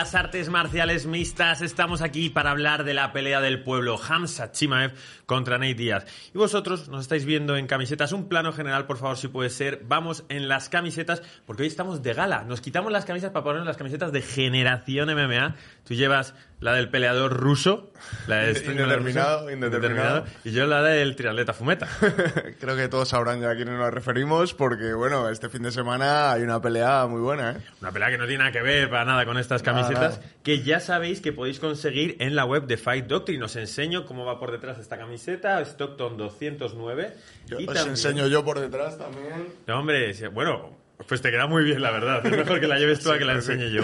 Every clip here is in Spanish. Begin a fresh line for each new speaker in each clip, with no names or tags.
las artes marciales mixtas. Estamos aquí para hablar de la pelea del pueblo Hamza Chimaev contra Nate Díaz. Y vosotros nos estáis viendo en camisetas. Un plano general, por favor, si puede ser. Vamos en las camisetas, porque hoy estamos de gala. Nos quitamos las camisas para ponernos las camisetas de Generación MMA. Tú llevas la del peleador ruso, la de
indeterminado, ruso, indeterminado,
y yo la del triatleta fumeta.
Creo que todos sabrán ya a quiénes nos referimos, porque bueno, este fin de semana hay una pelea muy buena, ¿eh?
Una pelea que no tiene nada que ver para nada con estas camisetas, que ya sabéis que podéis conseguir en la web de Fight Doctrine. Os enseño cómo va por detrás esta camiseta, Stockton 209.
y os enseño yo por detrás también.
No, hombre, bueno, pues te queda muy bien, la verdad. Es mejor que la lleves tú a que la enseñe yo.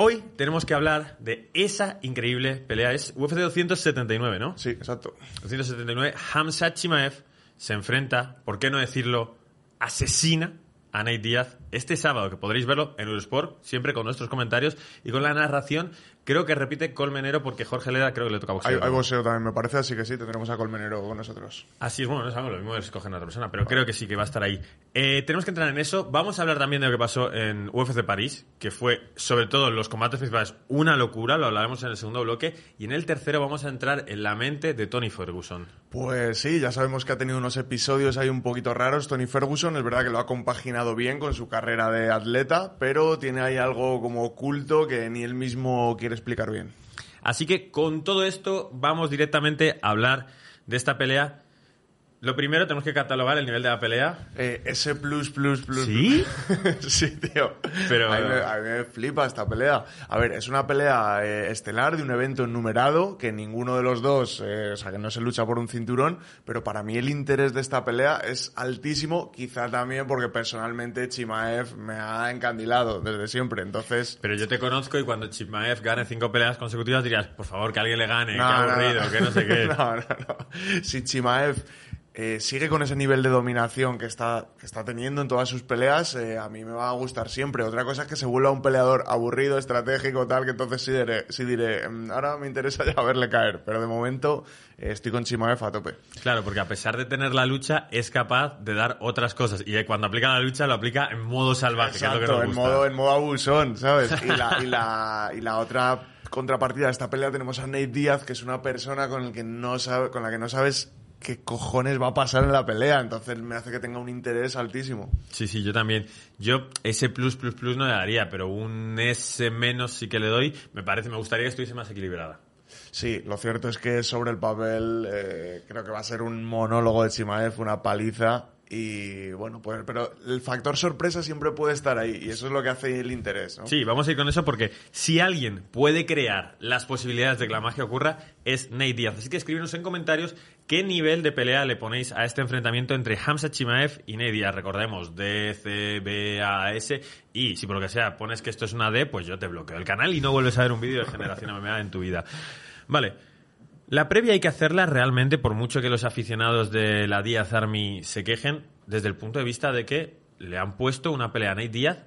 Hoy tenemos que hablar de esa increíble pelea. Es UFC 279, ¿no?
Sí, exacto.
279. Hamza Chimaev se enfrenta, ¿por qué no decirlo? Asesina a Nate Díaz este sábado, que podréis verlo en Eurosport, siempre con nuestros comentarios y con la narración Creo que repite Colmenero porque Jorge Leda creo que le toca boxeo.
Hay, boxeo también, me parece, así que sí, tendremos a Colmenero con nosotros.
Así es, bueno, no es algo lo mismo escogen a otra persona, pero creo que sí que va a estar ahí. Eh, tenemos que entrar en eso. Vamos a hablar también de lo que pasó en UFC París, que fue, sobre todo, los combates principales, una locura, lo hablaremos en el segundo bloque. Y en el tercero vamos a entrar en la mente de Tony Ferguson.
Pues sí, ya sabemos que ha tenido unos episodios ahí un poquito raros Tony Ferguson. Es verdad que lo ha compaginado bien con su carrera de atleta, pero tiene ahí algo como oculto que ni él mismo quiere explicar bien.
Así que con todo esto vamos directamente a hablar de esta pelea lo primero, tenemos que catalogar el nivel de la pelea.
Eh, ese plus, plus, plus.
¿Sí?
sí, tío. Pero... A mí, me, flipa esta pelea. A ver, es una pelea eh, estelar de un evento enumerado que ninguno de los dos, eh, o sea, que no se lucha por un cinturón, pero para mí el interés de esta pelea es altísimo, quizá también porque personalmente Chimaev me ha encandilado desde siempre, entonces...
Pero yo te conozco y cuando Chimaev gane cinco peleas consecutivas dirías, por favor, que alguien le gane, que aburrido, que no sé qué.
no, no, no. Si Chimaev eh, sigue con ese nivel de dominación que está, que está teniendo en todas sus peleas, eh, a mí me va a gustar siempre. Otra cosa es que se vuelva un peleador aburrido, estratégico, tal, que entonces sí diré, sí diré mm, ahora me interesa ya verle caer, pero de momento eh, estoy con Chimaev a tope.
Claro, porque a pesar de tener la lucha, es capaz de dar otras cosas. Y cuando aplica la lucha, lo aplica en modo salvaje,
Exacto,
que es lo que
en modo, en modo abusón, ¿sabes? Y la, y la, y la otra contrapartida de esta pelea tenemos a Nate Díaz, que es una persona con, el que no sabe, con la que no sabes qué cojones va a pasar en la pelea. Entonces me hace que tenga un interés altísimo.
Sí, sí, yo también. Yo ese plus, plus, plus no le daría, pero un S menos sí que le doy. Me parece, me gustaría que estuviese más equilibrada.
Sí, lo cierto es que sobre el papel eh, creo que va a ser un monólogo de Chimaev, una paliza y bueno, pues, pero el factor sorpresa siempre puede estar ahí y eso es lo que hace el interés. ¿no?
Sí, vamos a ir con eso porque si alguien puede crear las posibilidades de que la magia ocurra es Nate Díaz. Así que escribirnos en comentarios qué nivel de pelea le ponéis a este enfrentamiento entre Hamza Chimaev y Nate Díaz. Recordemos D, C, B, A, S y si por lo que sea pones que esto es una D, pues yo te bloqueo el canal y no vuelves a ver un vídeo de Generación MMA en tu vida. Vale. La previa hay que hacerla realmente, por mucho que los aficionados de la Díaz Army se quejen, desde el punto de vista de que le han puesto una pelea a Nate Díaz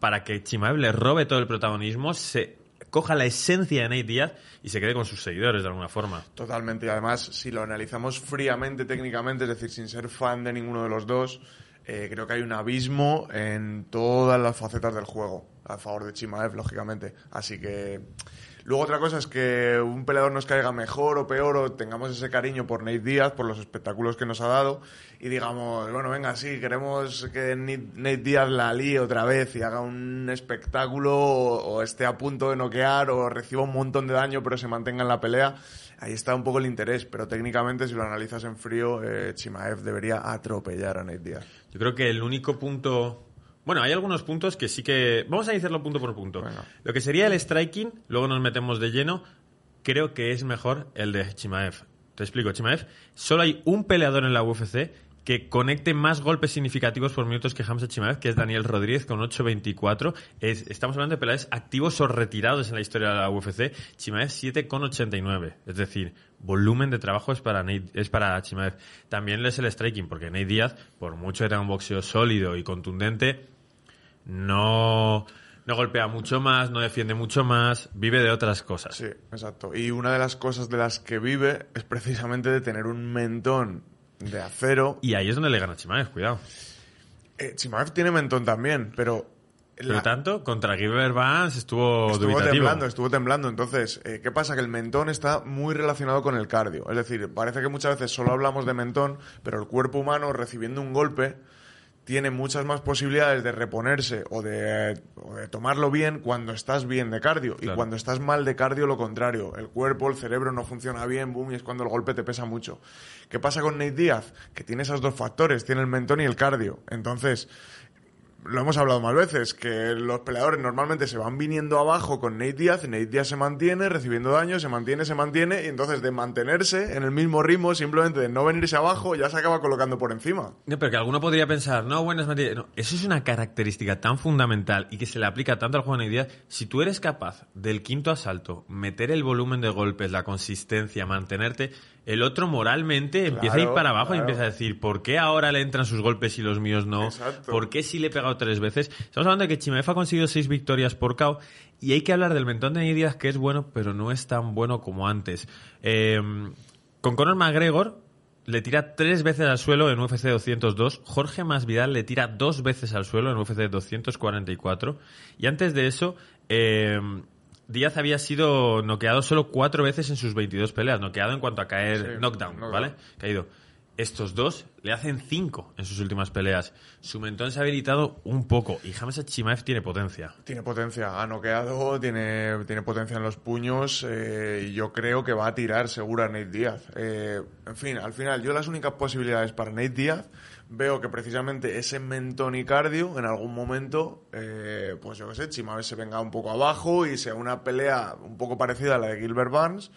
para que Chimaev le robe todo el protagonismo, se coja la esencia de Nate Díaz y se quede con sus seguidores de alguna forma.
Totalmente, y además, si lo analizamos fríamente, técnicamente, es decir, sin ser fan de ninguno de los dos, eh, creo que hay un abismo en todas las facetas del juego, a favor de Chimaev, lógicamente. Así que Luego otra cosa es que un peleador nos caiga mejor o peor o tengamos ese cariño por Nate Díaz, por los espectáculos que nos ha dado y digamos, bueno, venga, sí, queremos que Nate Díaz la líe otra vez y haga un espectáculo o, esté a punto de noquear o reciba un montón de daño pero se mantenga en la pelea. Ahí está un poco el interés, pero técnicamente si lo analizas en frío, eh, Chimaev debería atropellar a Nate Díaz.
Yo creo que el único punto bueno, hay algunos puntos que sí que... Vamos a iniciarlo punto por punto. Lo que sería el striking, luego nos metemos de lleno, creo que es mejor el de Chimaev. Te explico, Chimaev, solo hay un peleador en la UFC que conecte más golpes significativos por minutos que Hamza Chimaev, que es Daniel Rodríguez con 8.24. estamos hablando de peleadores activos o retirados en la historia de la UFC. Chimaev 7.89. Es decir, volumen de trabajo es para, es para Chimaev. También es el striking, porque Nate Díaz, por mucho tenga un boxeo sólido y contundente, no, no golpea mucho más, no defiende mucho más, vive de otras cosas.
Sí, exacto. Y una de las cosas de las que vive es precisamente de tener un mentón de acero.
Y ahí es donde le gana Chimaev, cuidado.
Eh, Chimaev tiene mentón también, pero
Pero tanto, contra Gilbert Vance estuvo,
estuvo temblando, estuvo temblando. Entonces, eh, ¿qué pasa? Que el mentón está muy relacionado con el cardio. Es decir, parece que muchas veces solo hablamos de mentón, pero el cuerpo humano recibiendo un golpe tiene muchas más posibilidades de reponerse o de, tomarlo bien cuando estás bien de cardio. Y cuando estás mal de cardio, lo contrario. El cuerpo, el cerebro no funciona bien, boom, y es cuando el golpe te pesa mucho. ¿Qué pasa con Nate Díaz? Que tiene esos dos factores, tiene el mentón y el cardio. Entonces, lo hemos hablado más veces, que los peleadores normalmente se van viniendo abajo con Nate Diaz, Nate Diaz se mantiene, recibiendo daño, se mantiene, se mantiene, y entonces de mantenerse en el mismo ritmo, simplemente de no venirse abajo, ya se acaba colocando por encima.
No, pero que alguno podría pensar, no, bueno, es no, eso es una característica tan fundamental y que se le aplica tanto al juego de Nate Diaz. Si tú eres capaz del quinto asalto, meter el volumen de golpes, la consistencia, mantenerte, el otro moralmente empieza a ir para abajo y empieza a decir, ¿por qué ahora le entran sus golpes y los míos no? ¿Por qué si le he tres veces? Estamos hablando de que Chimaev ha conseguido seis victorias por KO y hay que hablar del mentón de Díaz que es bueno, pero no es tan bueno como antes. Eh, con Conor McGregor le tira tres veces al suelo en UFC 202, Jorge Masvidal le tira dos veces al suelo en UFC 244 y antes de eso... Eh, Díaz había sido noqueado solo cuatro veces en sus 22 peleas, noqueado en cuanto a caer knockdown, ¿vale? Caído. Estos dos le hacen cinco en sus últimas peleas. Su mentón se ha habilitado un poco y James Chimaev tiene potencia.
Tiene potencia, ha noqueado, tiene, tiene potencia en los puños eh, y yo creo que va a tirar seguro a Nate Díaz. Eh, en fin, al final, yo las únicas posibilidades para Nate Díaz veo que precisamente ese mentón y cardio en algún momento, eh, pues yo qué sé, Chimaev se venga un poco abajo y sea una pelea un poco parecida a la de Gilbert Barnes,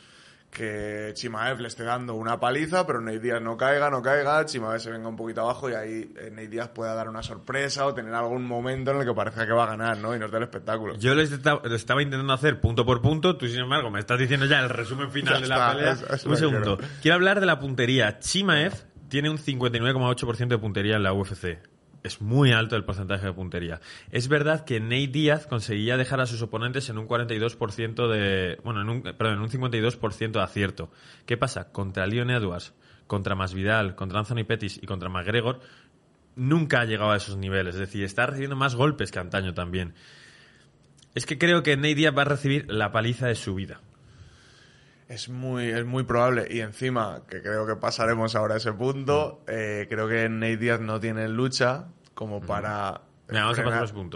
que Chimaev le esté dando una paliza, pero Ney Díaz no caiga, no caiga, Chimaev se venga un poquito abajo y ahí eh, Ney Díaz pueda dar una sorpresa o tener algún momento en el que parezca que va a ganar, ¿no? Y nos dé el espectáculo.
Yo lo estaba, intentando hacer punto por punto, tú sin embargo me estás diciendo ya el resumen final de la pelea. un segundo. Quiero hablar de la puntería. Chimaev tiene un 59,8% de puntería en la UFC. Es muy alto el porcentaje de puntería. Es verdad que Nate Díaz conseguía dejar a sus oponentes en un 42% de. Bueno, en un, perdón, en un 52% de acierto. ¿Qué pasa? Contra Leon Edwards, contra Masvidal, contra Anthony Pettis y contra McGregor, nunca ha llegado a esos niveles. Es decir, está recibiendo más golpes que antaño también. Es que creo que Nate Díaz va a recibir la paliza de su vida.
Es muy, es muy probable. Y encima, que creo que pasaremos ahora a ese punto, mm. eh, creo que Nate Diaz no tiene lucha como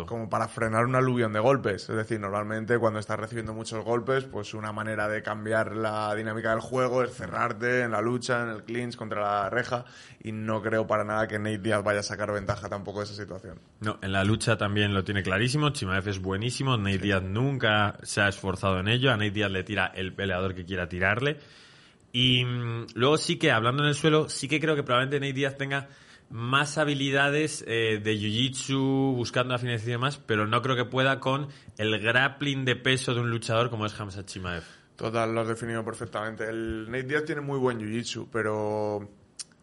como para frenar un aluvión de golpes. Es decir, normalmente cuando estás recibiendo muchos golpes, pues una manera de cambiar la dinámica del juego es cerrarte en la lucha, en el clinch contra la reja. Y no creo para nada que Nate Diaz vaya a sacar ventaja tampoco de esa situación.
No, en la lucha también lo tiene clarísimo. Chimaev es buenísimo. Nate Diaz nunca se ha esforzado en ello. A Nate Diaz le tira el peleador que quiera tirarle. Y mm, luego sí que, hablando en el suelo, sí que creo que probablemente Nate Diaz tenga más habilidades eh, de jiu-jitsu, buscando afinación y demás, pero no creo que pueda con el grappling de peso de un luchador como es Hamza Chimaev.
Total, lo has definido perfectamente. El Nate Diaz tiene muy buen jiu-jitsu, pero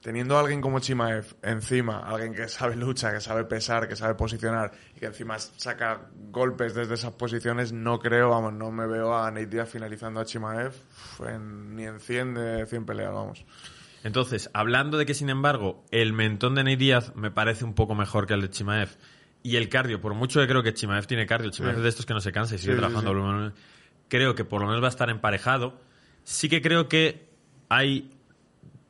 teniendo a alguien como Chimaev encima, alguien que sabe lucha, que sabe pesar, que sabe posicionar y que encima saca golpes desde esas posiciones, no creo, vamos, no me veo a Nate Diaz finalizando a Chimaev ni en 100 de 100 peleas, vamos.
Entonces, hablando de que, sin embargo, el mentón de Ney Díaz me parece un poco mejor que el de Chimaev y el cardio, por mucho que creo que Chimaev tiene cardio, Chimaev es de estos que no se cansa y sigue trabajando, creo que por lo menos va a estar emparejado. Sí que creo que hay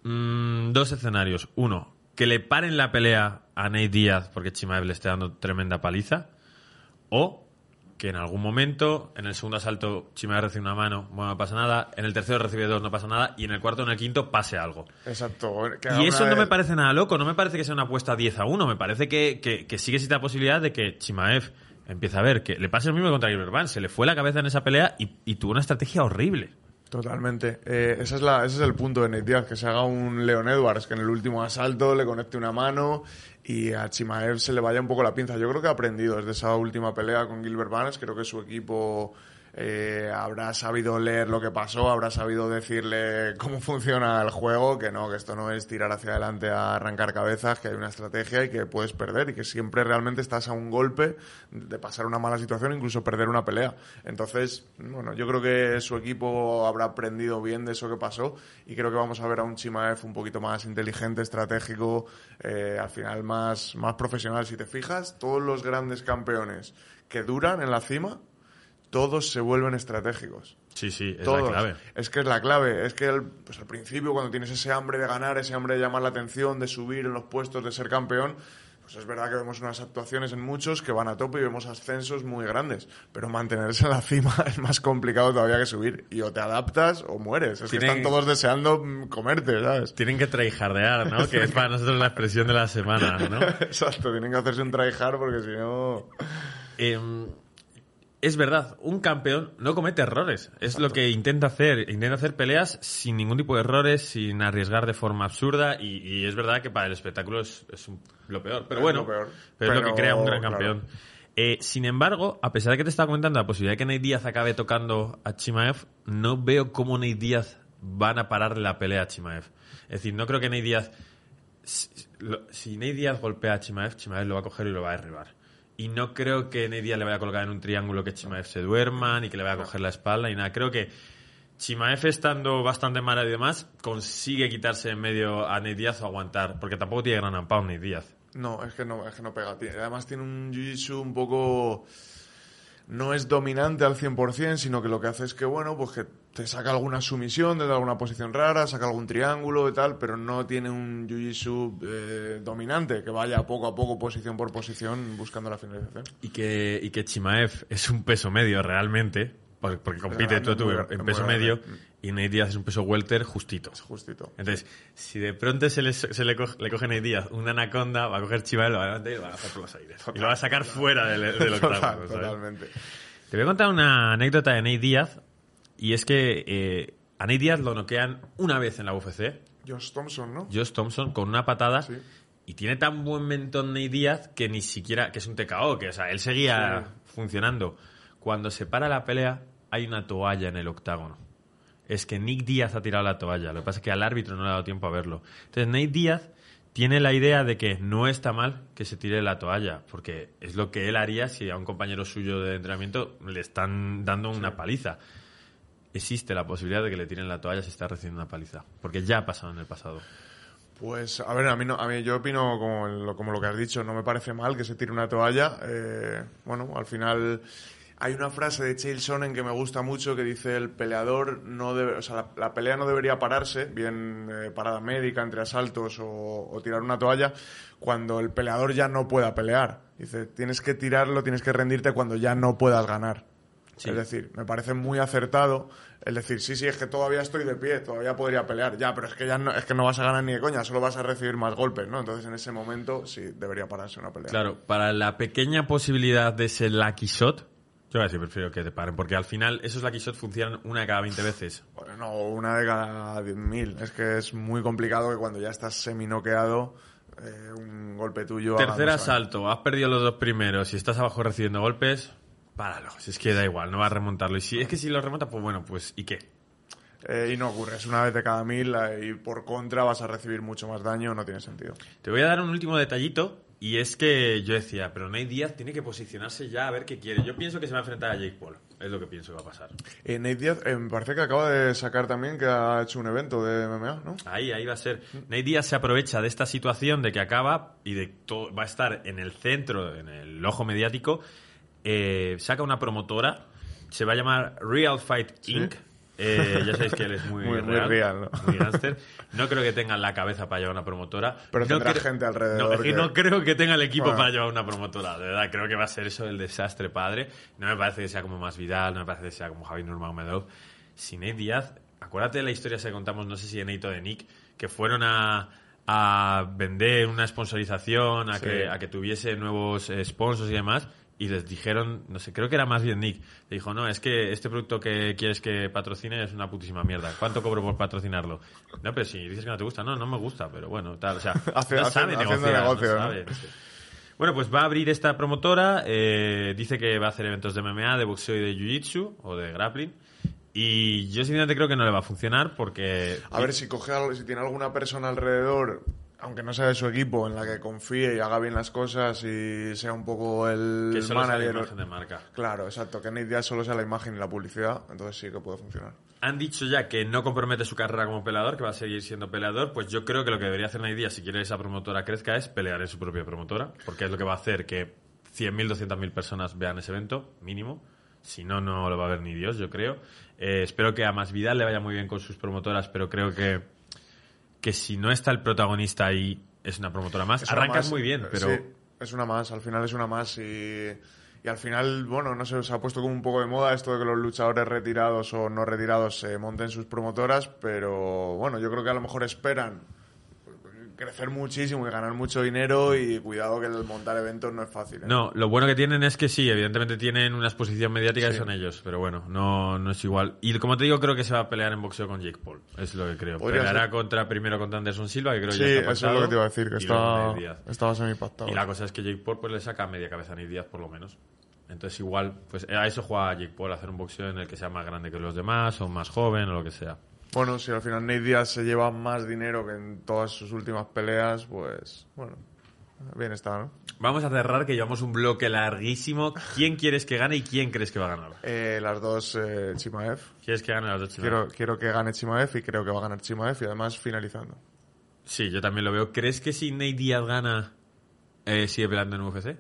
mm, dos escenarios. Uno, que le paren la pelea a Ney Díaz porque Chimaev le esté dando tremenda paliza. O que en algún momento, en el segundo asalto, Chimaev recibe una mano, bueno, no pasa nada, en el tercero recibe dos, no pasa nada, y en el cuarto en el quinto pase algo.
Exacto.
Y eso no me parece nada loco, no me parece que sea una apuesta 10 a 1, me parece que, que, que sí existe la posibilidad de que Chimaev empiece a ver que le pase lo mismo contra Gilbert se le fue la cabeza en esa pelea y, y tuvo una estrategia horrible.
Totalmente. Eh, ese, es la, ese es el punto de Nate Diaz, que se haga un Leon Edwards, que en el último asalto le conecte una mano y a Chimaev se le vaya un poco la pinza. Yo creo que ha aprendido desde esa última pelea con Gilbert Barnes. Creo que su equipo eh, habrá sabido leer lo que pasó, habrá sabido decirle cómo funciona el juego, que no, que esto no es tirar hacia adelante a arrancar cabezas, que hay una estrategia y que puedes perder y que siempre realmente estás a un golpe de pasar una mala situación, incluso perder una pelea. Entonces, bueno, yo creo que su equipo habrá aprendido bien de eso que pasó y creo que vamos a ver a un Chimaev un poquito más inteligente, estratégico, eh, al final más, más profesional. Si te fijas, todos los grandes campeones que duran en la cima, todos se vuelven estratégicos.
Sí, sí, es
Todos.
la clave.
Es que es la clave. Es que el- pues al principio, cuando tienes ese hambre de ganar, ese hambre de llamar la atención, de subir en los puestos, de ser campeón, pues es verdad que vemos unas actuaciones en muchos que van a tope y vemos ascensos muy grandes. Pero mantenerse en la cima es más complicado todavía que subir. Y o te adaptas o mueres. Es que
Tienen-
están todos deseando mm, comerte, ¿sabes?
Tienen que tryhardear, ¿no? Que es para nosotros la expresión de la semana, ¿no?
Exacto, tienen que hacerse un tryhard porque si no...
Em, es verdad, un campeón no comete errores. Es lo que intenta hacer. Intenta hacer peleas sin ningún tipo de errores, sin arriesgar de forma absurda. Y, y es verdad que para el espectáculo es, es un- lo peor. Pero
Es
bueno,
peor.
pero es lo que crea un gran
claro.
campeón. Eh, sin embargo, a pesar de que te estaba comentando la posibilidad de que Nate Díaz acabe tocando a Chimaev, no veo cómo Nate Díaz van a parar la pelea a Chimaev. Es decir, no creo que Nate Díaz si, si Nate Díaz golpea a Chimaev, Chimaev lo va a coger y lo va a derribar. Y no creo que Nate Díaz le vaya a colocar en un triángulo que Chimaev se duerma, ni que le vaya a coger la espalda, ni nada. Creo que Chimaev, estando bastante mal y demás, consigue quitarse en medio a Nate Díaz o aguantar, porque tampoco tiene gran ampao Nate Díaz.
No, es que no, es que no pega. Además tiene un jiu-jitsu un poco... No es dominante al 100%, sino que lo que hace es que, bueno, pues que te saca alguna sumisión desde alguna posición rara, saca algún triángulo y tal, pero no tiene un jiu-jitsu eh, dominante, que vaya poco a poco, posición por posición, buscando la finalización.
Y que, y que Chimaev es un peso medio realmente, por- porque compite tú, tú
muy
en peso
grande.
medio, y Nate Díaz es un peso welter justito.
Es justito.
Entonces, si de pronto se le, se le, coge, le coge Nate Díaz una anaconda, va a coger Chimaev, lo va a levantar y lo va a hacer por los aires. y lo va a sacar fuera del, del
Total,
¿sabes?
totalmente.
Te voy a contar una anécdota de Nate Díaz, y es que eh, a Nate Díaz lo noquean una vez en la UFC,
Josh Thompson, ¿no?
Josh Thompson, con una patada,
Sí.
y tiene tan buen mentón Nate Díaz que ni siquiera, que es un TKO, que o sea, él seguía funcionando. Cuando se para la pelea, hay una toalla en el octágono. Es que Nick Díaz ha tirado la toalla. Lo que pasa es que al árbitro no le ha dado tiempo a verlo. Entonces, Nate Díaz tiene la idea de que no está mal que se tire la toalla, porque es lo que él haría si a un compañero suyo de entrenamiento le están dando una paliza. Existe la posibilidad de que le tiren la toalla si está recibiendo una paliza, porque ya ha pasado en el pasado.
Pues, a ver, a mí, no, a mí yo opino como lo, como lo que has dicho, no me parece mal que se tire una toalla. eh, bueno, al final hay una frase de Chael Sonnen que me gusta mucho que dice el peleador no debe, o sea, la, pelea no debería pararse, bien eh, parada médica entre asaltos o, o tirar una toalla, cuando el peleador ya no pueda pelear. Dice, tienes que tirarlo, tienes que rendirte cuando ya no puedas ganar.
Sí.
Es decir, me parece muy acertado el decir, sí, sí, es que todavía estoy de pie, todavía podría pelear, ya, pero es que ya no, es que no vas a ganar ni de coña, solo vas a recibir más golpes, ¿no? Entonces en ese momento sí debería pararse una pelea.
Claro, para la pequeña posibilidad de ese lucky shot, yo casi prefiero que te paren, porque al final esos lucky shots funcionan una de cada 20 veces.
Bueno, no, una de cada 10.000. Es que es muy complicado que cuando ya estás seminoqueado, eh, un golpe tuyo.
Tercer asalto, has perdido los dos primeros y estás abajo recibiendo golpes, páralo. Si es que da igual, no vas a remontarlo. Y si es que si lo remontas, pues bueno, pues ¿y qué?
Eh, y no ocurre, es una vez de cada mil y por contra vas a recibir mucho más daño, no tiene sentido.
Te voy a dar un último detallito y es que yo decía, pero Nate Díaz tiene que posicionarse ya a ver qué quiere. Yo pienso que se va a enfrentar a Jake Paul, es lo que pienso que va a pasar.
Eh, Nate Díaz, eh, me parece que acaba de sacar también que ha hecho un evento de MMA, ¿no?
Ahí, ahí va a ser. Nate Díaz se aprovecha de esta situación de que acaba y de todo, va a estar en el centro, en el ojo mediático. Eh, saca una promotora, se va a llamar Real Fight Inc. Eh, ya sabéis que él es muy,
Muy- muy
real,
real, ¿no?
muy. No creo que tengan la cabeza para llevar una promotora.
Pero
no creo-
gente alrededor
No, es que
que-
no creo que tenga el equipo
Bueno.
para llevar una promotora. De verdad, creo que va a ser eso el desastre padre. No me parece que sea como más Vidal, no me parece que sea como Javi Nurmagomedov. Si Nate Díaz, acuérdate de la historia que contamos, no sé si de Nate o de Nick, que fueron a, a vender una sponsorización, a,
Sí.
que, a que tuviese nuevos eh, sponsors y demás, y les dijeron, no sé, creo que era más bien Nick, le dijo, no, es que este producto que quieres que patrocine es una putísima mierda. ¿Cuánto cobro por patrocinarlo? No, pero si dices que no te gusta, no, no me gusta, pero bueno, tal, o sea,
Hace-
no
hace-
sabe negociar,
negocio, ¿no?
sabe, no sé. Bueno, pues va a abrir esta promotora. eh, dice que va a hacer eventos de MMA, de boxeo y de jiu-jitsu o de grappling. Y yo sinceramente creo que no le va a funcionar porque...
A ver si coge algo, si tiene alguna persona alrededor, aunque no sea de su equipo, en la que confíe y haga bien las cosas y sea un poco el
que solo sea la
manager.
imagen de marca.
Claro, exacto, que Nate Diaz solo sea la imagen y la publicidad, entonces sí que puede funcionar.
Han dicho ya que no compromete su carrera como peleador, que va a seguir siendo peleador. Pues yo creo que lo que debería hacer Nate Diaz, si quiere que esa promotora crezca, es pelear en su propia promotora. Porque es lo que va a hacer que 100.000, 200.000 personas vean ese evento, mínimo. Si no, no lo va a ver ni Dios, yo creo. Eh, espero que a Más Vidal le vaya muy bien con sus promotoras, pero creo que, que si no está el protagonista ahí, es una promotora más.
Es
Arrancas
más,
muy bien,
eh,
pero...
sí, es una más, al final es una más y, y al final, bueno, no sé, se ha puesto como un poco de moda esto de que los luchadores retirados o no retirados se monten sus promotoras, pero bueno, yo creo que a lo mejor esperan crecer muchísimo y ganar mucho dinero y cuidado que el montar eventos no es fácil. ¿eh?
No, lo bueno que tienen es que sí, evidentemente tienen una exposición mediática y son ellos, pero bueno, no, no es igual. Y como te digo, creo que se va a pelear en boxeo con Jake Paul, es lo que creo. Peleará
ser.
contra primero contra Anderson Silva, que creo
Sí,
ya está
eso es lo que te iba a decir, que
luego
estaba, estaba semi-pactado.
Y la cosa es que Jake Paul pues le saca media cabeza a Diaz por lo menos. Entonces igual, pues a eso juega Jake Paul, hacer un boxeo en el que sea más grande que los demás, o más joven, o lo que sea.
Bueno, si al final Nate Diaz se lleva más dinero que en todas sus últimas peleas, pues bueno, bien está, ¿no?
Vamos a cerrar que llevamos un bloque larguísimo. ¿Quién quieres que gane y quién crees que va a ganar?
Eh, las dos Chimaev. Chimaev.
¿Quieres que gane las dos Chimaev?
Quiero, quiero que gane Chimaev y creo que va a ganar Chimaev y además finalizando.
Sí, yo también lo veo. ¿Crees que si Nate Diaz gana, eh, sigue peleando en UFC?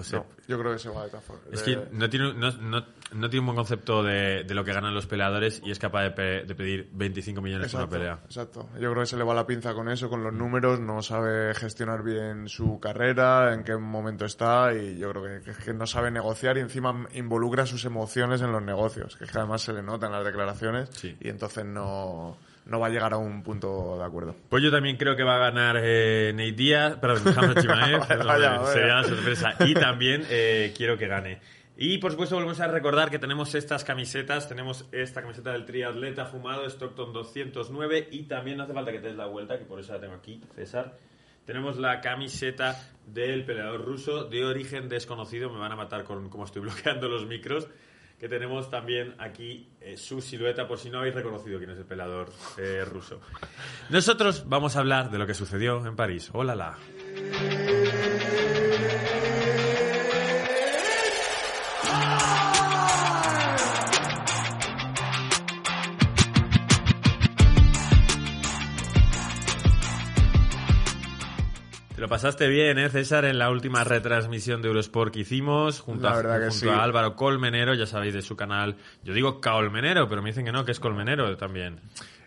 O sea,
No, yo creo que se va de todas formas.
es que no tiene, no, no- no tiene un buen concepto de, de lo que ganan los peleadores y es capaz de, pe- de pedir 25 millones por una
Exacto,
pelea.
exacto. Yo creo que se le va la pinza con eso, con los números, no sabe gestionar bien su carrera, en qué momento está y yo creo que, que- que no sabe negociar y encima involucra sus emociones en los negocios, que es que además se le nota en las declaraciones
Sí.
y entonces no, no va a llegar a un punto de acuerdo.
Pues yo también creo que va a ganar eh, Nate Díaz, perdón, Chimaev,
Vaya,
perdón,
vaya,
eh,
vaya.
sería la sorpresa. Y también eh, quiero que gane. Y por supuesto volvemos a recordar que tenemos estas camisetas, tenemos esta camiseta del triatleta fumado Stockton 209 y también no hace falta que te des la vuelta, que por eso la tengo aquí, César. Tenemos la camiseta del peleador ruso de origen desconocido, me van a matar con cómo estoy bloqueando los micros. Que tenemos también aquí eh, su silueta, por si no habéis reconocido quién es el peleador eh, ruso. Nosotros vamos a hablar de lo que sucedió en París. Hola, la. Pasaste bien, ¿eh, César? En la última retransmisión de Eurosport que hicimos, junto, a, junto
sí.
a Álvaro Colmenero, ya sabéis de su canal. Yo digo Caolmenero, pero me dicen que no, que es Colmenero también.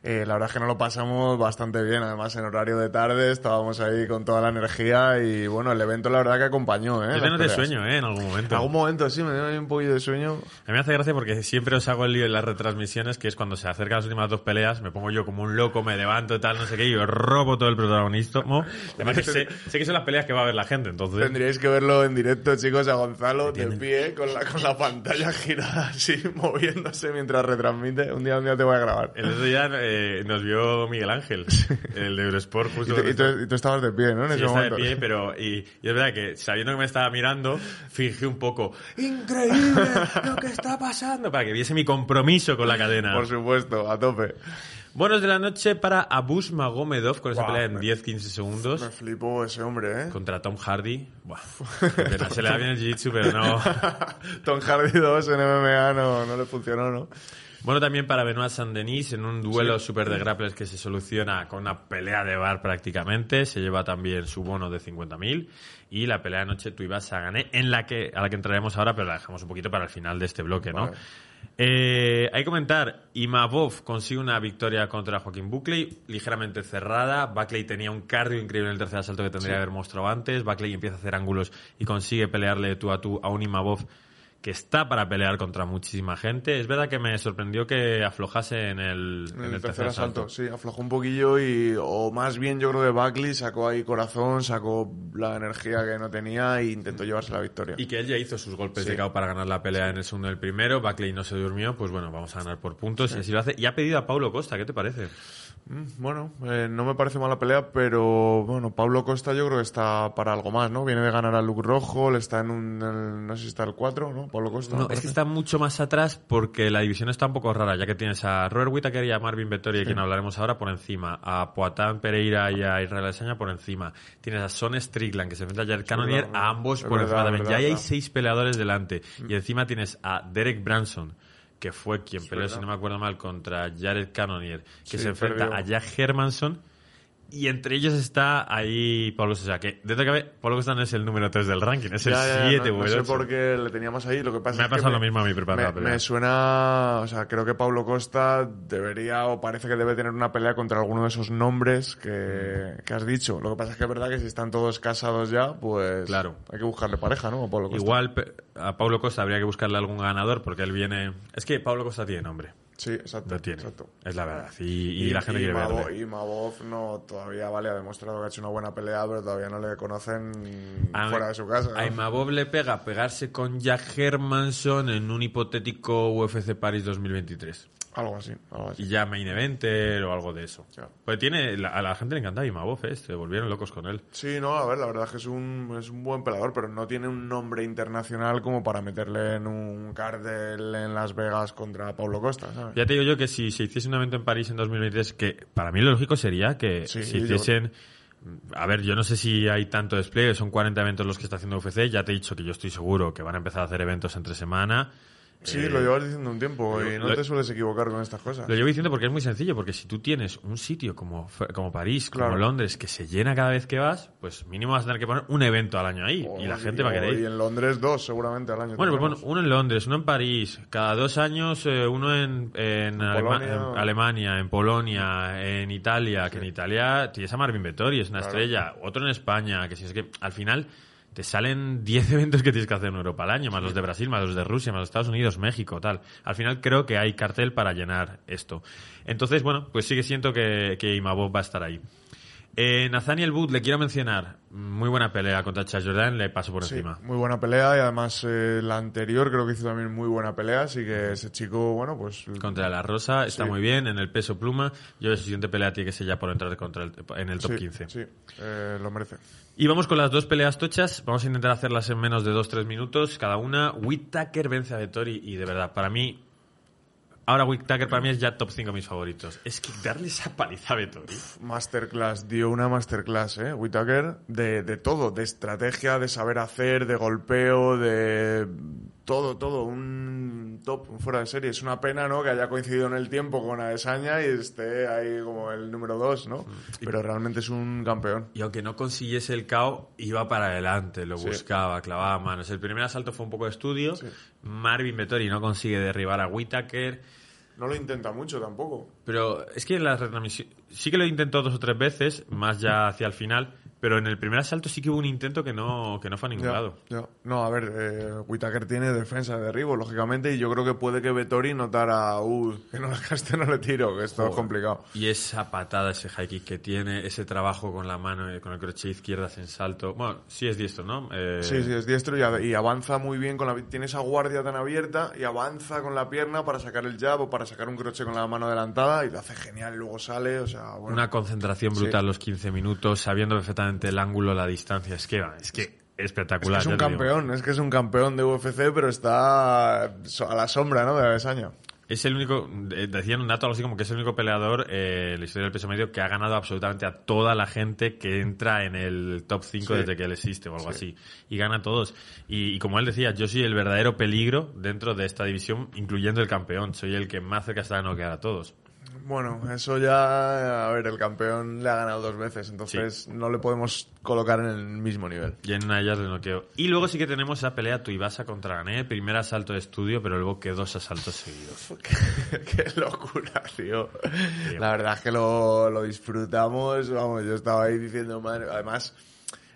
Eh, la verdad es que nos lo pasamos bastante bien, además en horario de tarde estábamos ahí con toda la energía y bueno, el evento la verdad que acompañó. ¿eh?
Yo tengo de sueño, ¿eh? En algún momento.
En algún momento sí, me dio ahí un poquillo de sueño.
A mí me hace gracia porque siempre os hago el lío en las retransmisiones, que es cuando se acercan las últimas dos peleas, me pongo yo como un loco, me levanto y tal, no sé qué, y yo robo todo el protagonismo. Además que sé, sé que son las peleas que va a ver la gente, entonces...
Tendríais que verlo en directo, chicos, a Gonzalo de pie con la, con la pantalla girada así, moviéndose mientras retransmite. Un día, un día te voy a grabar.
El otro día eh, nos vio Miguel Ángel, el de Eurosport, justo.
y tú, y tú estabas de pie, ¿no? En
Sí,
ese
está de
momento.
pie, pero... Y, y es verdad que sabiendo que me estaba mirando, fingí un poco, ¡increíble lo que está pasando! Para que viese mi compromiso con la cadena.
Por supuesto, a tope.
Buenos de la noche para Abus Magomedov con esa
Guau,
pelea en
me-
10-15 segundos.
Me flipo ese hombre, ¿eh?
contra Tom Hardy. Buah. Se le da bien el jiu-jitsu, pero no.
Tom Hardy 2 en MMA no, no le funcionó, ¿no?
Bueno, también para Benoit Saint-Denis en un duelo súper de grapplers que se soluciona con una pelea de bar prácticamente. Se lleva también su bono de 50.000. Y la pelea de noche Tuivasa gané, en la que, a la que entraremos ahora, pero la dejamos un poquito para el final de este bloque, ¿no?
Vale.
Eh, hay que comentar, Imavov consigue una victoria contra Joaquín Buckley, ligeramente cerrada. Buckley tenía un cardio increíble en el tercer asalto que tendría que haber mostrado antes. Buckley empieza a hacer ángulos y consigue pelearle de tú a tú a un Imavov que está para pelear contra muchísima gente. Es verdad que me sorprendió que aflojase en el,
En el, tercer asalto, sí, aflojó un poquillo y, o más bien yo creo que Buckley sacó ahí corazón, sacó la energía que no tenía e intentó llevarse la victoria.
Y que él ya hizo sus golpes
Sí.
de KO para ganar la pelea en el segundo y el primero. Buckley no se durmió, pues bueno, vamos a ganar por puntos. Y así lo hace. Y ha pedido a Paulo Costa, ¿qué te parece?
Mm, Bueno, eh, no me parece mala pelea, pero bueno, Pablo Costa yo creo que está para algo más, ¿no? Viene de ganar a Luke Rojo, le está en un, el- no sé si está el 4, ¿no? Pablo Costa.
No, es que está mucho más atrás porque la división está un poco rara, ya que tienes a Robert Whittaker y a Marvin Vettori, de quien hablaremos ahora, por encima. A Poatán Pereira y a Israel Asaña por encima. Tienes a Son Strickland, que se enfrenta a Jared Cannonier, a ambos por
verdad,
encima también. Ya hay seis peleadores delante. Y encima tienes a Derek Branson, que fue quien peleó,
verdad.
si no me acuerdo mal, contra Jared Cannonier, que
Sí,
se enfrenta
perdió.
a Jack Hermanson. Y entre ellos está ahí Pablo sea, que dentro de cabe, Pablo Costa no es el número 3 del ranking, es el
Ya, ya,
7
no, no sé
8.
por qué le teníamos ahí. Lo que pasa
Me ha
es que
pasado lo mismo a mí preparando
me,
la pelea.
me suena, o sea, creo que Pablo Costa debería o parece que debe tener una pelea contra alguno de esos nombres que, que has dicho. Lo que pasa es que es verdad que si están todos casados ya, pues
Claro.
hay que buscarle pareja, ¿no? A Pablo Costa.
Igual a Pablo Costa habría que buscarle algún ganador porque él viene. Es que Pablo Costa tiene nombre.
Sí, exacto.
Lo tiene.
exacto.
Es la verdad. Y, y la gente quiere
Mavo-
verle.
Y Mavov no, todavía, vale, ha demostrado que ha hecho una buena pelea, pero todavía no le conocen
A-
fuera de su casa. ¿no?
A Imavov le pega pegarse con Jack Hermanson en un hipotético UFC Paris 2023.
Algo así, algo así.
Y ya main eventer o algo de eso. Pues tiene, la- a la gente le encantaba Imavov, ¿eh? Se volvieron locos con él.
Sí, no, a ver, la verdad es que es un, es un buen peleador, pero no tiene un nombre internacional como para meterle en un cartel en Las Vegas contra Pablo Costa, ¿sabes?
Ya te digo yo que si se hiciese un evento en París en 2023, que para mí lo lógico sería que
Sí,
se
yo-
hiciesen... A ver, yo no sé si hay tanto despliegue, son 40 eventos los que está haciendo UFC, ya te he dicho que yo estoy seguro que van a empezar a hacer eventos entre semana.
Sí,
Eh,
lo llevas diciendo un tiempo y no
lo-
te sueles equivocar con estas cosas.
Lo llevo diciendo porque es muy sencillo, porque si tú tienes un sitio como, como París, como. Londres, que se llena cada vez que vas, pues mínimo vas a tener que poner un evento al año ahí y la gente va a querer
Y
ir.
en Londres dos, seguramente, al año.
Bueno, pues uno en Londres, uno en París, cada dos años eh, uno en, en, Alema-
Polonia.
en Alemania, en Polonia, en Italia, que en Italia tienes a Marvin Vettori, es una
Claro.
estrella, otro en España, que si es que al final te salen 10 eventos que tienes que hacer en Europa al año, más los de Brasil, más los de Rusia, más los Estados Unidos, México, tal. Al final creo que hay cartel para llenar esto. Entonces, bueno, pues sí que siento que, que Imavov va a estar ahí. Eh, Nathaniel Wood, le quiero mencionar, muy buena pelea contra Chad Jordan, le paso por
Sí,
encima.
muy buena pelea y además eh, la anterior creo que hizo también muy buena pelea, así que ese chico, bueno, pues...
Contra la Rosa está
Sí.
muy bien, en el peso pluma. Yo la siguiente pelea tiene que ser ya por entrar contra el- en el top
sí,
15.
Sí, eh, lo merece.
Y vamos con las dos peleas tochas. Vamos a intentar hacerlas en menos de 2-3 minutos cada una. Whittaker vence a Vettori y de verdad, para mí. Ahora Whittaker para mí es ya top 5 de mis favoritos. Es que darle esa paliza a Vettori.
Masterclass, dio una masterclass, ¿eh? Whittaker, de, de todo, de estrategia, de saber hacer, de golpeo, de todo, todo, un top, un fuera de serie. Es una pena, ¿no? Que haya coincidido en el tiempo con Adesanya y esté ahí como el número dos, ¿no? Pero realmente es un campeón.
Y aunque no consiguiese el KO, iba para adelante, lo
Sí.
buscaba, clavaba manos. El primer asalto fue un poco de estudio.
Sí.
Marvin Vettori no consigue derribar a Whittaker.
No lo intenta mucho tampoco.
Pero es que en la retransmisión sí que lo intentó dos o tres veces, más ya hacia el final, pero en el primer asalto sí que hubo un intento que no, que no fue a ningún
Ya,
lado.
ya. No, a ver, eh, Whittaker tiene defensa de derribo, lógicamente, y yo creo que puede que Vettori notara, uh, que no, este no le tiro, que esto es complicado.
Y esa patada, ese high kick que tiene, ese trabajo con la mano, eh, con el crochet izquierda en salto. Bueno, sí es diestro, ¿no? Eh,
Sí, sí, es diestro y, avanza muy bien con la tiene esa guardia tan abierta y avanza con la pierna para sacar el jab o para sacar un croche con la mano adelantada y lo hace genial, y luego sale, o sea, bueno.
Una concentración brutal
Sí.
los 15 minutos, sabiendo perfectamente el ángulo, la distancia. Es que, es que
es
espectacular.
que es un
digo.
campeón, es que es un campeón de UFC, pero está a la sombra, ¿no? De Adesanya.
Es el único, eh, decían un dato algo así como que es el único peleador eh, en la historia del peso medio que ha ganado absolutamente a toda la gente que entra en el top 5
Sí.
desde que él existe o algo así. Y gana a todos. Y, y como él decía, yo soy el verdadero peligro dentro de esta división, incluyendo el campeón. Soy el que más cerca está de noquear a todos.
Bueno, eso ya, a ver, el campeón le ha ganado dos veces, entonces no le podemos colocar en el mismo nivel.
Y en una de ellas le noqueo. Y luego sí que tenemos esa pelea Tuivasa contra Gané. Primer asalto de estudio, pero luego que dos asaltos seguidos.
Qué locura, tío. La verdad es que lo, lo disfrutamos. Vamos, yo estaba ahí diciendo, madre. Además,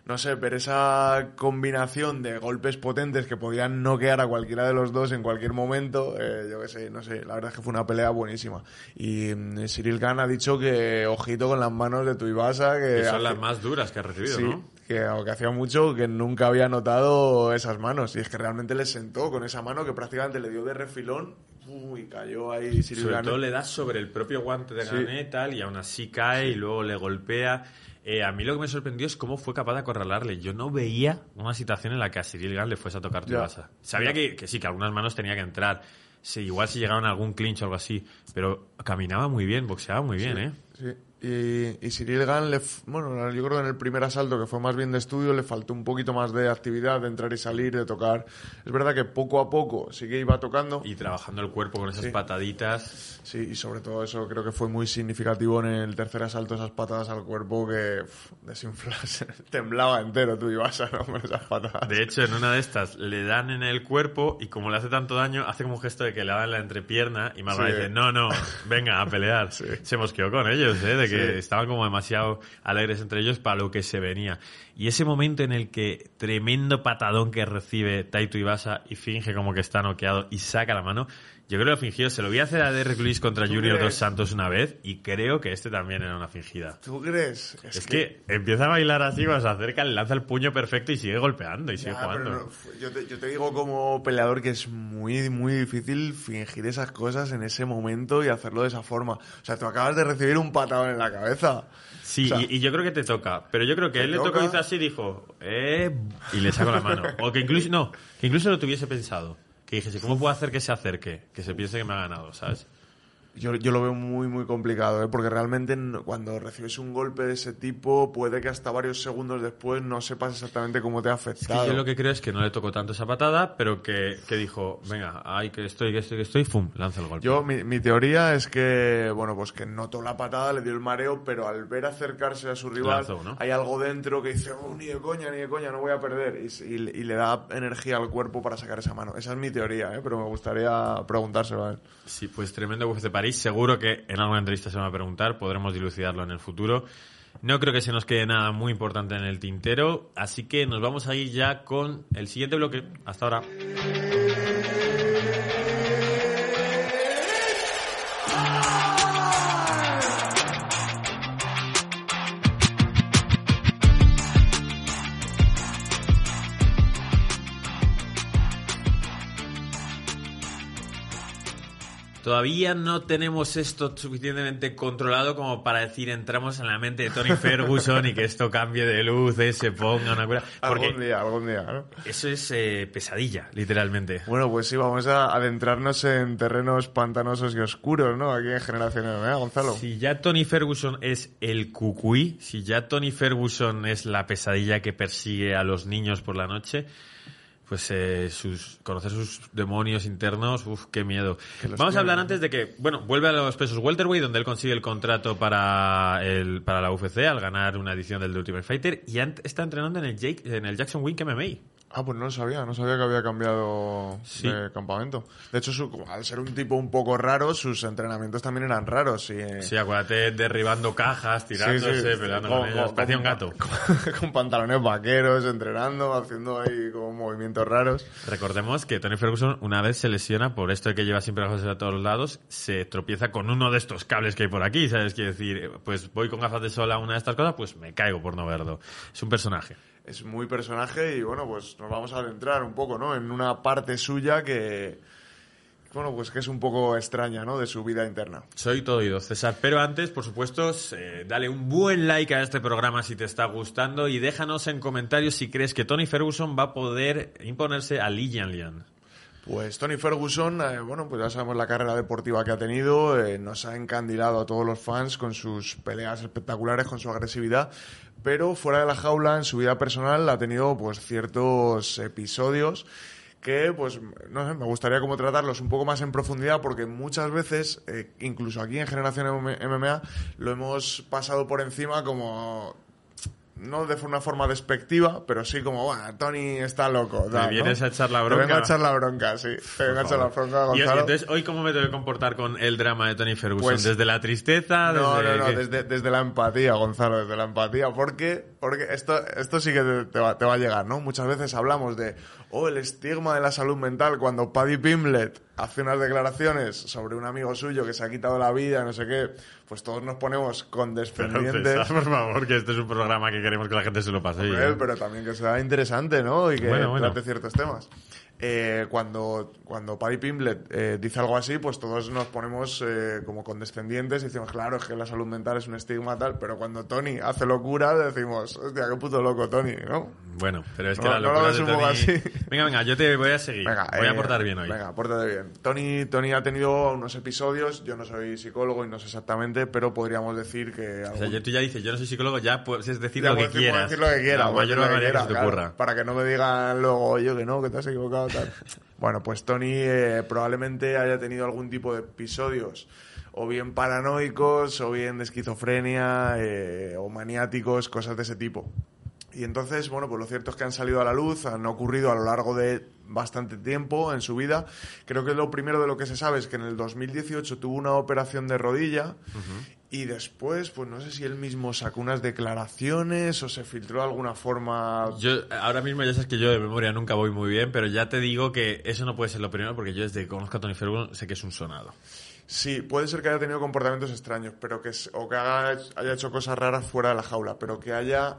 no sé, pero esa combinación de golpes potentes que podían noquear a cualquiera de los dos en cualquier momento, eh, yo qué sé, no sé. La verdad es que fue una pelea buenísima. Y mm, Cyril ha dicho que ojito con las manos de Tuivasa, que,
Que son
hace-
las más duras que ha recibido,
Sí,
¿no?
que, que hacía mucho que nunca había notado esas manos. Y es que realmente le sentó con esa mano que prácticamente le dio de refilón. Uy, cayó ahí Cyril
Sobre
Gane.
todo le da sobre el propio guante de
Sí.
Gané tal, y aún así cae y luego le golpea. Eh, a mí lo que me sorprendió es cómo fue capaz de acorralarle. Yo no veía una situación en la que a Cyril Gane le fuese a tocar. Tuivasa. Sabía que, que sí, que algunas manos tenía que entrar. Sí, igual si llegaban a algún clinch o algo así. Pero caminaba muy bien, boxeaba muy bien, ¿eh?
Sí. Y, y Cyril Gann, le bueno, yo creo que en el primer asalto, que fue más bien de estudio, le faltó un poquito más de actividad, de entrar y salir, de tocar. Es verdad que poco a poco sí que iba tocando.
Y trabajando el cuerpo con esas
Sí.
pataditas.
Sí, y sobre todo eso creo que fue muy significativo en el tercer asalto, esas patadas al cuerpo que uf, desinflarse, temblaba entero tú ibas a ¿no? con esas patadas.
De hecho, en una de estas le dan en el cuerpo y como le hace tanto daño, hace como un gesto de que le dan la entrepierna y Marlon
Sí.
dice, no, no, venga a pelear. Se mosqueó con ellos, ¿eh? de que estaban como demasiado alegres entre ellos para lo que se venía. Y ese momento en el que tremendo patadón que recibe Taito Ibasa y finge como que está noqueado y saca la mano, yo creo que lo fingió. Se lo vi hacer a Derek Lewis contra
¿Tú
Junior? Dos Santos una vez y creo que este también era una fingida.
¿Tú crees?
Es, que, empieza a bailar así, cuando se acerca, le lanza el puño perfecto y sigue golpeando y sigue jugando.
no, yo, te, yo te digo como peleador que es muy, muy difícil fingir esas cosas en ese momento y hacerlo de esa forma. O sea, tú acabas de recibir un patadón en la cabeza.
Sí,
O sea,
y, y yo creo que te toca. Pero yo creo que
¿Te
él le tocó así y dijo, eh, y le saco la mano. O que incluso, no, que incluso lo tuviese pensado. Que dijese, ¿cómo puedo hacer que se acerque? Que se piense que me ha ganado, ¿sabes?
Yo, yo lo veo muy, muy complicado, ¿eh? porque realmente cuando recibes un golpe de ese tipo, puede que hasta varios segundos después no sepas exactamente cómo te ha
Es que
afectado.
yo lo que creo es que no le tocó tanto esa patada, pero que, que dijo, venga, ay, que estoy, que estoy, que estoy, ¡fum! Lanza el golpe.
Yo, mi, mi teoría es que, bueno, pues que notó la patada, le dio el mareo, pero al ver acercarse a su rival,
¿no?
hay algo dentro que dice, "Oh, ni de coña, ni de coña, no voy a perder. Y, s- y le- y le da energía al cuerpo para sacar esa mano. Esa es mi teoría, ¿eh? pero me gustaría preguntárselo a él.
Sí, pues tremendo UFC París. Seguro que en alguna entrevista se va a preguntar. Podremos dilucidarlo en el futuro. No creo que se nos quede nada muy importante en el tintero. Así que nos vamos a ir ya con el siguiente bloque. Hasta ahora. Todavía no tenemos esto suficientemente controlado como para decir entramos en la mente de Tony Ferguson y que esto cambie de luces, se ponga una cura. Porque
Algún día, algún día, ¿no?
eso es eh, pesadilla, literalmente.
Bueno, pues sí, vamos a adentrarnos en terrenos pantanosos y oscuros, ¿no? Aquí en Generación MMA, Gonzalo.
Si ya Tony Ferguson es el cucuy, si ya Tony Ferguson es la pesadilla que persigue a los niños por la noche, pues eh, sus, conocer sus demonios internos, uff, qué miedo. Vamos a hablar antes de que, bueno, vuelve a los pesos welterweight, donde él consigue el contrato para el para la UFC al ganar una edición del The Ultimate Fighter y está entrenando en el, Jake, en el Jackson Wink MMA.
Ah, pues no lo sabía, no sabía que había cambiado
Sí.
de campamento. De hecho, su- al ser un tipo un poco raro, sus entrenamientos también eran raros. Y,
Sí, acuérdate, derribando cajas, tirándose,
Sí,
peleando
Con-
con- Parecía un gato.
Con, con pantalones vaqueros, entrenando, haciendo ahí como movimientos raros.
Recordemos que Tony Ferguson una vez se lesiona por esto de que lleva siempre gafas a todos lados, se tropieza con uno de estos cables que hay por aquí, ¿sabes? Quiere decir, pues voy con gafas de sol a una de estas cosas, pues me caigo por no verlo. Es un personaje.
Es muy personaje y bueno, pues nos vamos a adentrar un poco, ¿no? En una parte suya que, bueno, pues que es un poco extraña, ¿no? De su vida interna.
Soy todo oído, César. Pero antes, por supuesto, eh, dale un buen like a este programa si te está gustando y déjanos en comentarios si crees que Tony Ferguson va a poder imponerse a Li Jianlian.
Pues Tony Ferguson, eh, bueno, pues ya sabemos la carrera deportiva que ha tenido, eh, nos ha encandilado a todos los fans con sus peleas espectaculares, con su agresividad, pero fuera de la jaula, en su vida personal, ha tenido pues ciertos episodios que, pues, no sé, me gustaría como tratarlos un poco más en profundidad porque muchas veces, eh, incluso aquí en Generación MMA, lo hemos pasado por encima como no de una forma despectiva, pero sí como, bueno, Tony está loco.
¿Te
tal, ¿no?
vienes a echar la
Te
bronca?
vengo a echar la bronca, sí. Te vengo a echar la bronca,
Y, y
Gonzalo.
entonces, ¿hoy cómo me tengo que comportar con el drama de Tony Ferguson?
Pues-
¿Desde la tristeza?
No,
desde
no, no, desde, desde la empatía, Gonzalo, desde la empatía. Porque, porque esto, esto sí que te, te va, te va a llegar, ¿no? Muchas veces hablamos de, oh, el estigma de la salud mental cuando Paddy Pimlet hace unas declaraciones sobre un amigo suyo que se ha quitado la vida, no sé qué, pues todos nos ponemos
Pero,
condescendientes.
César, por favor, que este es un programa que queremos que la gente se lo pase
Hombre, pero también que sea interesante, ¿no? Y que
Bueno, bueno.
trate ciertos temas. Eh, cuando, cuando Paddy Pimblet eh, dice algo así, pues todos nos ponemos eh, como condescendientes y decimos, claro, es que la salud mental es un estigma tal, pero cuando Tony hace locura decimos, hostia, qué puto loco Tony, ¿no?
Bueno, pero es que
No-
la
no lo
locura
ves
de
un poco
Tony-
así.
Venga, venga, yo te voy a seguir.
Venga,
voy a
eh,
aportar bien hoy.
Venga, pórtate bien. Tony, Tony ha tenido unos episodios, yo no soy psicólogo y no sé exactamente, pero podríamos decir que...
O sea,
algún-
tú ya dices, yo no soy psicólogo, ya puedes decir
Ya
lo que
decir-
quieras.
decir lo que quieras,
La mayor
lo que
barbaridad que se te
quieras, claro. Para que no me digan luego, yo que no, que te has equivocado, bueno, pues Tony eh, probablemente haya tenido algún tipo de episodios, o bien paranoicos, o bien de esquizofrenia, eh, o maniáticos, cosas de ese tipo. Y entonces, bueno, pues lo cierto es que han salido a la luz, han ocurrido a lo largo de bastante tiempo en su vida. Creo que lo primero de lo que se sabe es que en el 2018 tuvo una operación de rodilla y después, pues no sé si él mismo sacó unas declaraciones o se filtró de alguna forma.
Yo, ahora mismo ya sabes que yo de memoria nunca voy muy bien, pero ya te digo que eso no puede ser lo primero porque yo desde que conozco a Tony Ferguson sé que es un sonado.
Sí, puede ser que haya tenido comportamientos extraños, pero que o que haga- haya hecho cosas raras fuera de la jaula, pero que haya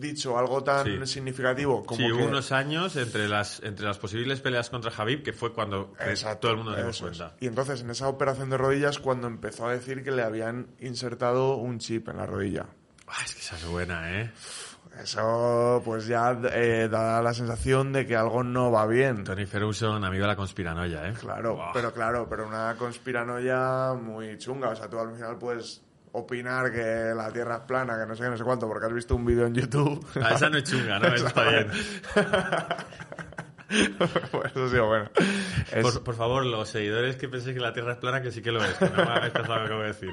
dicho algo tan
Sí.
significativo como
sí,
que
unos años entre las, entre las posibles peleas contra Javib, que fue cuando
Exacto,
todo el mundo dio
es.
cuenta.
Y entonces en esa operación de rodillas cuando empezó a decir que le habían insertado un chip en la rodilla.
Ah, es que esa es buena, ¿eh?
Eso pues ya eh, da la sensación de que algo no va bien.
Tony Ferguson, amigo de la conspiranoia, ¿eh?
Claro, pero claro, pero una conspiranoia muy chunga. O sea, tú al final puedes opinar que la Tierra es plana, que no sé qué, no sé cuánto, porque has visto un vídeo en YouTube.
Ah, esa no es chunga, ¿no? Eso está bien.
pues eso sí, bueno. Es-
Por, por favor, los seguidores que penséis que la Tierra es plana, que sí que lo es. que No me caso a lo que acabo de decir.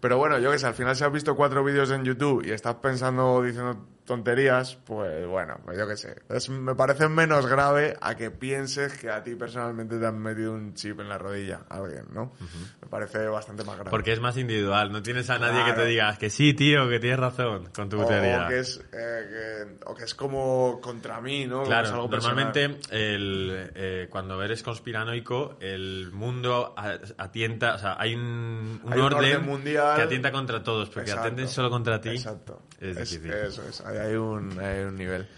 Pero bueno, yo que sé, al final si has visto cuatro vídeos en YouTube y estás pensando diciendo tonterías, pues bueno, pues yo que sé. Es- me parece menos grave a que pienses que a ti personalmente te han metido un chip en la rodilla, alguien, ¿no? Me parece bastante más grave.
Porque es más individual. No tienes a nadie que te diga que sí, tío, que tienes razón con tu
o,
teoría.
o que es, eh, que- o que es como contra mí, ¿no?
Claro,
algo
normalmente el, eh, cuando eres conspiranoico, el mundo atienta, o sea, hay un, un
Hay un
orden,
mundial.
que atienta contra todos, porque
Exacto.
atenden solo contra ti.
Exacto.
Es
Es-
difícil.
eso es, hay un, nivel.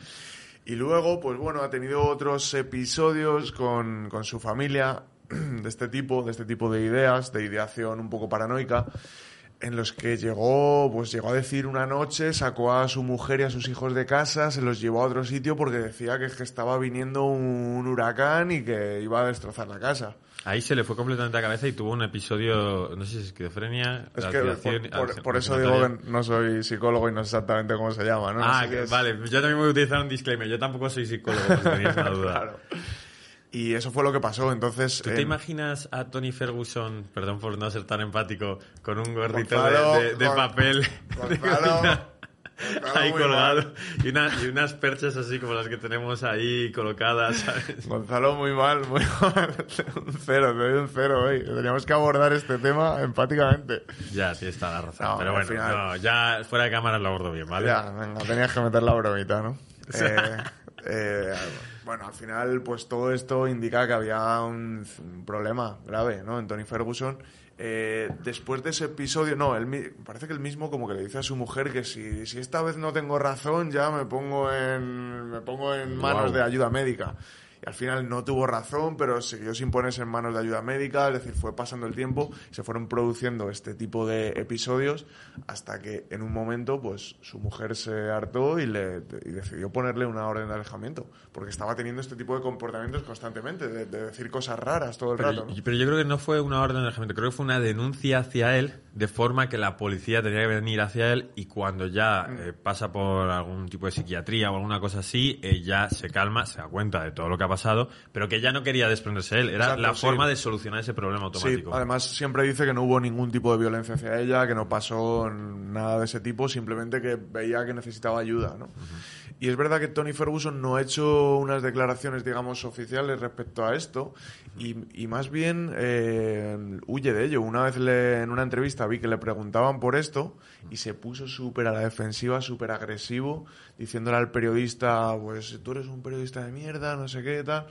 Y luego, pues bueno, ha tenido otros episodios con, con su familia de este tipo, de este tipo de ideas, de ideación un poco paranoica, en los que llegó, pues llegó a decir una noche, sacó a su mujer y a sus hijos de casa, se los llevó a otro sitio porque decía que, es que estaba viniendo un huracán y que iba a destrozar la casa.
Ahí se le fue completamente a cabeza y tuvo un episodio, no sé si es esquizofrenia,
Es que por, por-
al-
por eso digo que no soy psicólogo y no sé exactamente cómo se llama, ¿no? No
Ah,
sé
que- vale, yo también voy a utilizar un disclaimer. Yo tampoco soy psicólogo, si una duda.
Claro. Y eso fue lo que pasó. Entonces,
¿Tú te
eh,
imaginas a Tony Ferguson, perdón por no ser tan empático, con un gorrito
Gonzalo,
de, de- de
Gon-
papel de
Gonzalo, Gonzalo
ahí colgado y, una- y unas perchas así como las que tenemos ahí colocadas, ¿sabes?
Gonzalo, muy mal, muy mal. un cero, te doy un cero hoy. Teníamos que abordar este tema empáticamente.
Ya, tienes toda la razón.
No,
Pero bueno,
final-
no, ya fuera de cámara lo abordo bien, ¿vale?
Ya, venga, tenías que meter la bromita, ¿no? Eh, eh, bueno, al final, pues todo esto indica que había un, un problema grave, ¿no? En Tony Ferguson. Eh, después de ese episodio, no, él, parece que él mismo como que le dice a su mujer que si, si esta vez no tengo razón, ya me pongo en, me pongo en manos de ayuda médica. Y al final no tuvo razón, pero siguió sin ponerse en manos de ayuda médica, es decir, fue pasando el tiempo, se fueron produciendo este tipo de episodios hasta que en un momento pues su mujer se hartó y, le, y decidió ponerle una orden de alejamiento, porque estaba teniendo este tipo de comportamientos constantemente, de, de decir cosas raras todo el
Pero,
rato. ¿no?
pero yo creo que no fue una orden de alejamiento, creo que fue una denuncia hacia él, de forma que la policía tenía que venir hacia él y cuando ya
Mm.
eh, pasa por algún tipo de psiquiatría o alguna cosa así, eh, ya se calma, se da cuenta de todo lo que ha pasado, pero que ya no quería desprenderse de él, era
Exacto,
la
sí.
forma de solucionar ese problema automático.
Sí, además siempre dice que no hubo ningún tipo de violencia hacia ella, que no pasó nada de ese tipo, simplemente que veía que necesitaba ayuda, ¿no? Y es verdad que Tony Ferguson no ha hecho unas declaraciones, digamos, oficiales respecto a esto y, y más bien eh, huye de ello. Una vez le- en una entrevista vi que le preguntaban por esto y se puso súper a la defensiva, súper agresivo, diciéndole al periodista, pues tú eres un periodista de mierda, no sé qué, tal.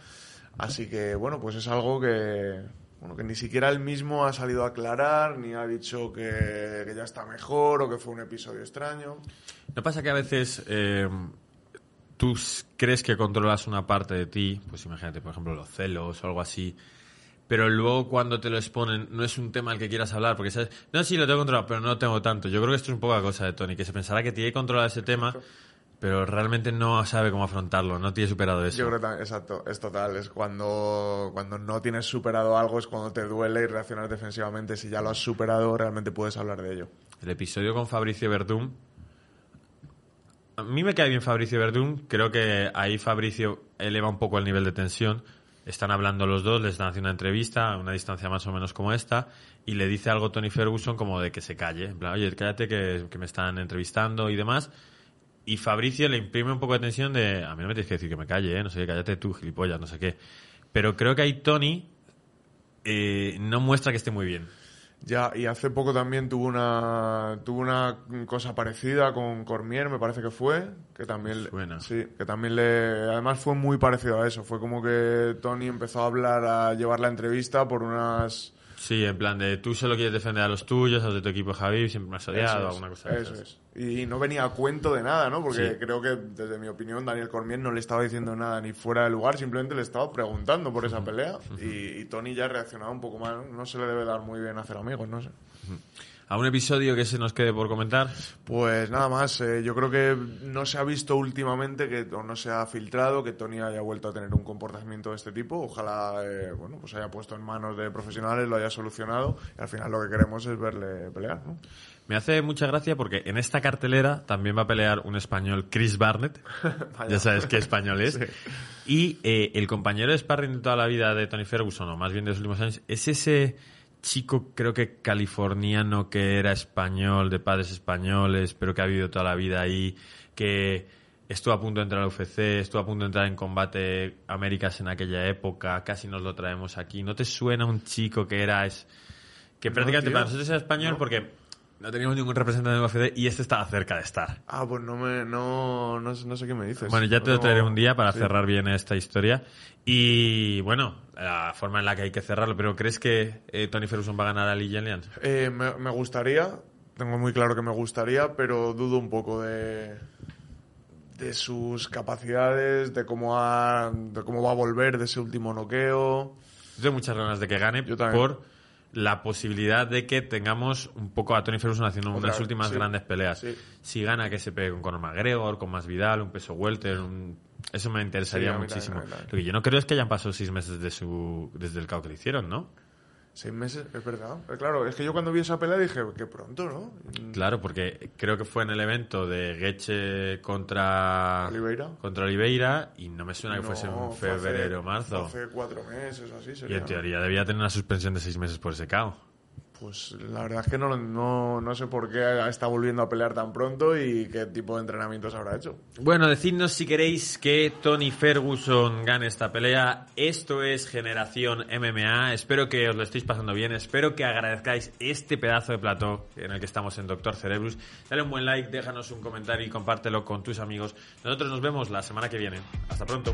Así que, bueno, pues es algo que, bueno, que ni siquiera él mismo ha salido a aclarar, ni ha dicho que, que ya está mejor o que fue un episodio extraño.
¿No pasa que a veces eh, tú crees que controlas una parte de ti, pues imagínate, por ejemplo, los celos o algo así, pero luego cuando te lo exponen no es un tema al que quieras hablar, porque sabes, no, sí, lo tengo controlado, pero no lo tengo tanto. Yo creo que esto es un poco la cosa de Tony, que se pensará que tiene controlado ese tema, pero realmente no sabe cómo afrontarlo, no tiene superado eso.
Yo creo que exacto, es total, es cuando, cuando no tienes superado algo, es cuando te duele y reaccionas defensivamente. Si ya lo has superado, realmente puedes hablar de ello.
El episodio con Fabricio Verdún a mí me cae bien Fabricio Verdún. Creo que ahí Fabricio eleva un poco el nivel de tensión. Están hablando los dos, les están haciendo una entrevista a una distancia más o menos como esta, y le dice algo Tony Ferguson como de que se calle. En plan, oye, cállate que, me están entrevistando y demás. Y Fabricio le imprime un poco de tensión de, a mí no me tienes que decir que me calle, ¿eh? no sé qué, cállate tú, gilipollas, no sé qué. Pero creo que ahí Tony eh, no muestra que esté muy bien.
Ya, y hace poco también tuvo una tuvo una cosa parecida con Cormier, me parece que fue, que también
Suena.
sí, que también le además fue muy parecido a eso, fue como que Tony empezó a hablar a llevar la entrevista por unas
Sí, en plan de tú solo quieres defender a los tuyos, a los de tu equipo Javi, siempre me has odiado, alguna cosa de
Eso es. Y no venía a cuento de nada, ¿no? Porque creo que, desde mi opinión, Daniel Cormier no le estaba diciendo nada ni fuera de lugar, simplemente le estaba preguntando por esa pelea. y, Tony ya reaccionaba un poco mal. No se le debe dar muy bien hacer amigos, no sé.
¿A un episodio que se nos quede por comentar?
Pues nada más, eh, yo creo que no se ha visto últimamente que o no se ha filtrado que Tony haya vuelto a tener un comportamiento de este tipo. Ojalá, eh, bueno, pues haya puesto en manos de profesionales, lo haya solucionado y al final lo que queremos es verle pelear, ¿no?
Me hace mucha gracia porque en esta cartelera también va a pelear un español, Chris Barnett. ya sabes qué español es. Y eh, el compañero de sparring de toda la vida de Tony Ferguson, o más bien de los últimos años, es ese chico, creo que californiano, que era español, de padres españoles, pero que ha vivido toda la vida ahí, que estuvo a punto de entrar al UFC, estuvo a punto de entrar en combate Américas en aquella época, casi nos lo traemos aquí. ¿No te suena un chico que era... Es, que prácticamente para nosotros era español porque no teníamos ningún representante de UFC y este estaba cerca de estar.
Ah, pues no me, no, no, sé qué me dices.
Bueno, ya te lo traeré un día para cerrar bien esta historia. Y bueno, la forma en la que hay que cerrarlo, pero ¿crees que eh, Tony Ferguson va a ganar a Lee Jelian?
Eh, me, me gustaría, tengo muy claro que me gustaría, pero dudo un poco de de sus capacidades, de cómo, ha, de cómo va a volver de ese último noqueo.
Yo tengo muchas ganas de que gane Yo por la posibilidad de que tengamos un poco a Tony Ferguson haciendo unas últimas grandes peleas. Si gana que se pegue con Conor McGregor, con más Vidal, un peso welter, eso me interesaría muchísimo. Lo que yo no creo es que hayan pasado seis meses de su... desde el caos que le hicieron, ¿no?
Seis meses, es verdad. Claro, es que yo cuando vi esa pelea dije, que pronto, ¿no?
Claro, porque creo que fue en el evento de Geche contra
Oliveira,
contra Oliveira y no me suena que fuese en febrero o marzo.
Hace cuatro meses o así. Sería,
y en teoría debía tener una suspensión de seis meses por ese caos.
Pues la verdad es que no, no, no, sé por qué está volviendo a pelear tan pronto y qué tipo de entrenamientos habrá hecho.
Bueno, decidnos si queréis que Tony Ferguson gane esta pelea. Esto es Generación MMA. Espero que os lo estéis pasando bien. Espero que agradezcáis este pedazo de plató en el que estamos en Doctor Cerebrus. Dale un buen like, déjanos un comentario y compártelo con tus amigos. Nosotros nos vemos la semana que viene. Hasta pronto.